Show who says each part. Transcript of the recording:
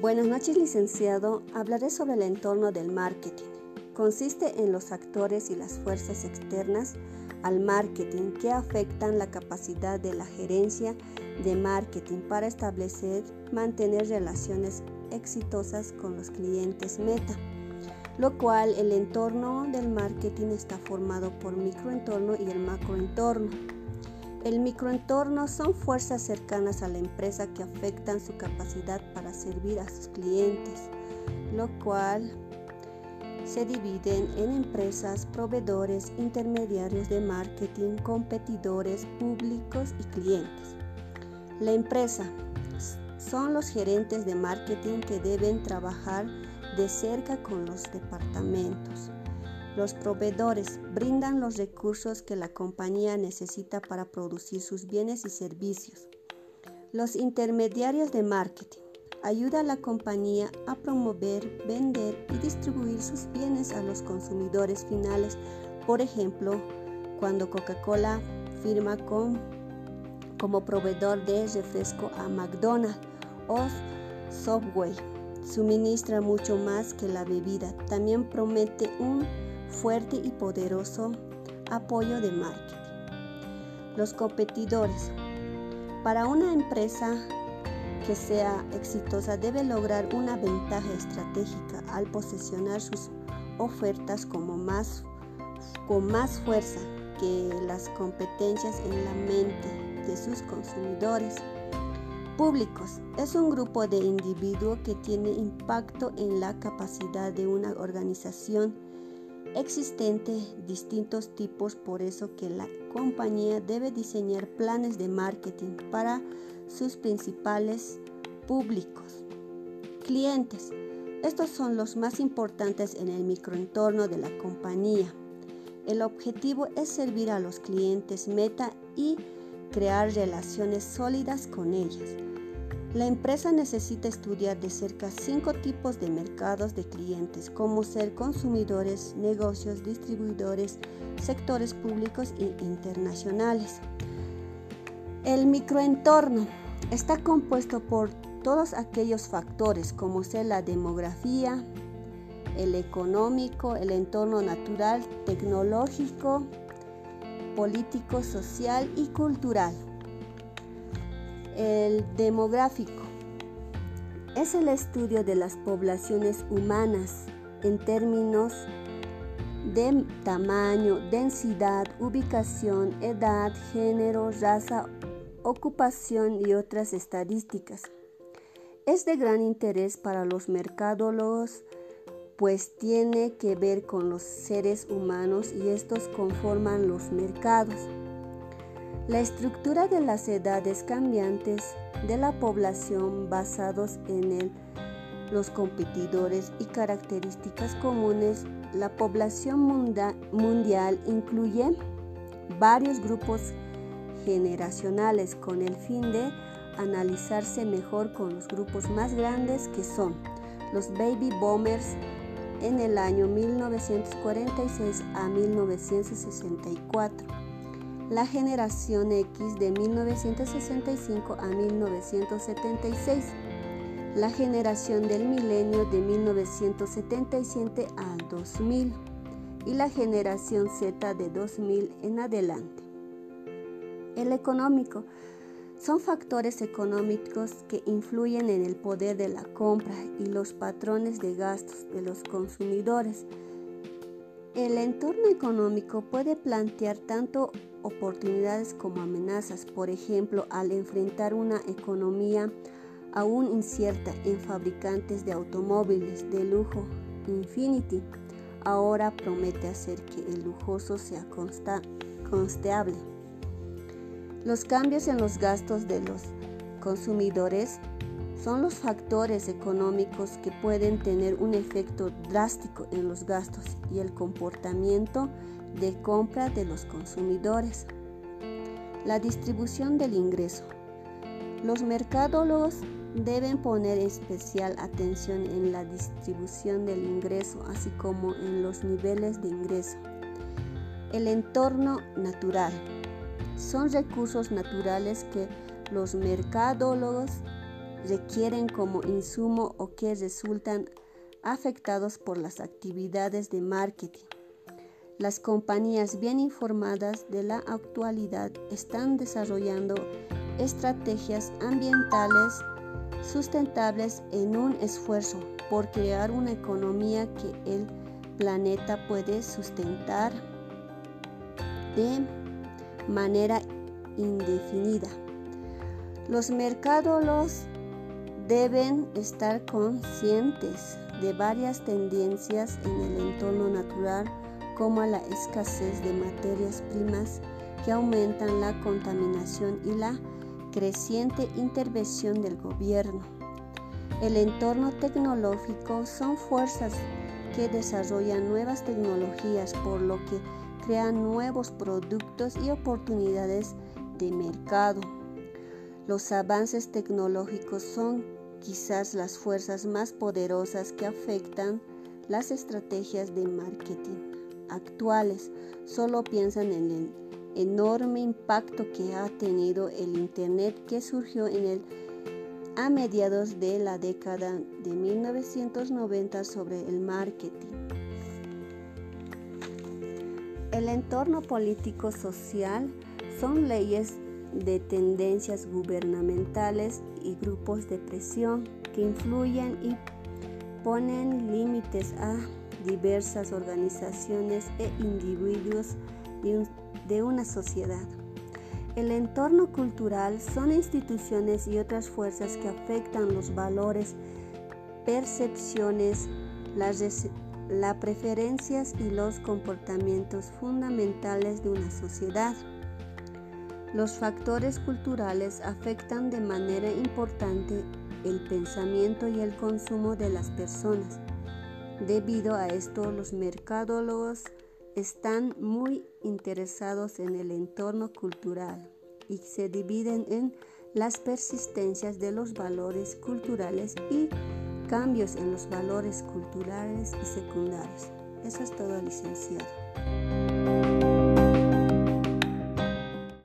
Speaker 1: Buenas noches, licenciado. Hablaré sobre el entorno del marketing. Consiste en los actores y las fuerzas externas al marketing que afectan la capacidad de la gerencia de marketing para establecer, mantener relaciones exitosas con los clientes meta, lo cual el entorno del marketing está formado por microentorno y el macroentorno. El microentorno son fuerzas cercanas a la empresa que afectan su capacidad para servir a sus clientes, lo cual se dividen en empresas, proveedores, intermediarios de marketing, competidores públicos y clientes. La empresa son los gerentes de marketing que deben trabajar de cerca con los departamentos los proveedores brindan los recursos que la compañía necesita para producir sus bienes y servicios. Los intermediarios de marketing ayudan a la compañía a promover, vender y distribuir sus bienes a los consumidores finales. Por ejemplo, cuando Coca-Cola firma con, como proveedor de refresco a McDonald's o Subway, suministra mucho más que la bebida. También promete un fuerte y poderoso apoyo de marketing. Los competidores. Para una empresa que sea exitosa debe lograr una ventaja estratégica al posesionar sus ofertas como más, con más fuerza que las competencias en la mente de sus consumidores. Públicos es un grupo de individuos que tiene impacto en la capacidad de una organización existentes distintos tipos, por eso que la compañía debe diseñar planes de marketing para sus principales públicos. Clientes. Estos son los más importantes en el microentorno de la compañía. El objetivo es servir a los clientes meta y crear relaciones sólidas con ellos. La empresa necesita estudiar de cerca cinco tipos de mercados de clientes, como ser consumidores, negocios, distribuidores, sectores públicos e internacionales. El microentorno está compuesto por todos aquellos factores como ser la demografía, el económico, el entorno natural, tecnológico, político, social y cultural. El demográfico es el estudio de las poblaciones humanas en términos de tamaño, densidad, ubicación, edad, género, raza, ocupación y otras estadísticas. Es de gran interés para los mercadólogos pues tiene que ver con los seres humanos y estos conforman los mercados. La estructura de las edades cambiantes de la población basados en los competidores y características comunes, la población mundial incluye varios grupos generacionales con el fin de analizarse mejor con los grupos más grandes que son los baby boomers en el año 1946 a 1964 la generación X de 1965 a 1976, la generación del milenio de 1977 a 2000 y la generación Z de 2000 en adelante. El económico son factores económicos que influyen en el poder de la compra y los patrones de gastos de los consumidores. El entorno económico puede plantear tanto oportunidades como amenazas, por ejemplo, al enfrentar una economía aún incierta en fabricantes de automóviles de lujo, Infinity ahora promete hacer que el lujoso sea constable. Los cambios en los gastos de los consumidores son los factores económicos que pueden tener un efecto drástico en los gastos y el comportamiento de compra de los consumidores. La distribución del ingreso. Los mercadólogos deben poner especial atención en la distribución del ingreso, así como en los niveles de ingreso. El entorno natural. Son recursos naturales que los mercadólogos requieren como insumo o que resultan afectados por las actividades de marketing. Las compañías bien informadas de la actualidad están desarrollando estrategias ambientales sustentables en un esfuerzo por crear una economía que el planeta puede sustentar de manera indefinida. Los mercados deben estar conscientes de varias tendencias en el entorno natural como la escasez de materias primas que aumentan la contaminación y la creciente intervención del gobierno. El entorno tecnológico son fuerzas que desarrollan nuevas tecnologías por lo que crean nuevos productos y oportunidades de mercado. Los avances tecnológicos son quizás las fuerzas más poderosas que afectan las estrategias de marketing actuales. Solo piensan en el enorme impacto que ha tenido el Internet que surgió en a mediados de la década de 1990 sobre el marketing. El entorno político-social son leyes de tendencias gubernamentales y grupos de presión que influyen y ponen límites a diversas organizaciones e individuos de, una sociedad. El entorno cultural son instituciones y otras fuerzas que afectan los valores, percepciones, las, las preferencias y los comportamientos fundamentales de una sociedad. Los factores culturales afectan de manera importante el pensamiento y el consumo de las personas. Debido a esto, los mercadólogos están muy interesados en el entorno cultural y se dividen en las persistencias de los valores culturales y cambios en los valores culturales y secundarios. Eso es todo, licenciado.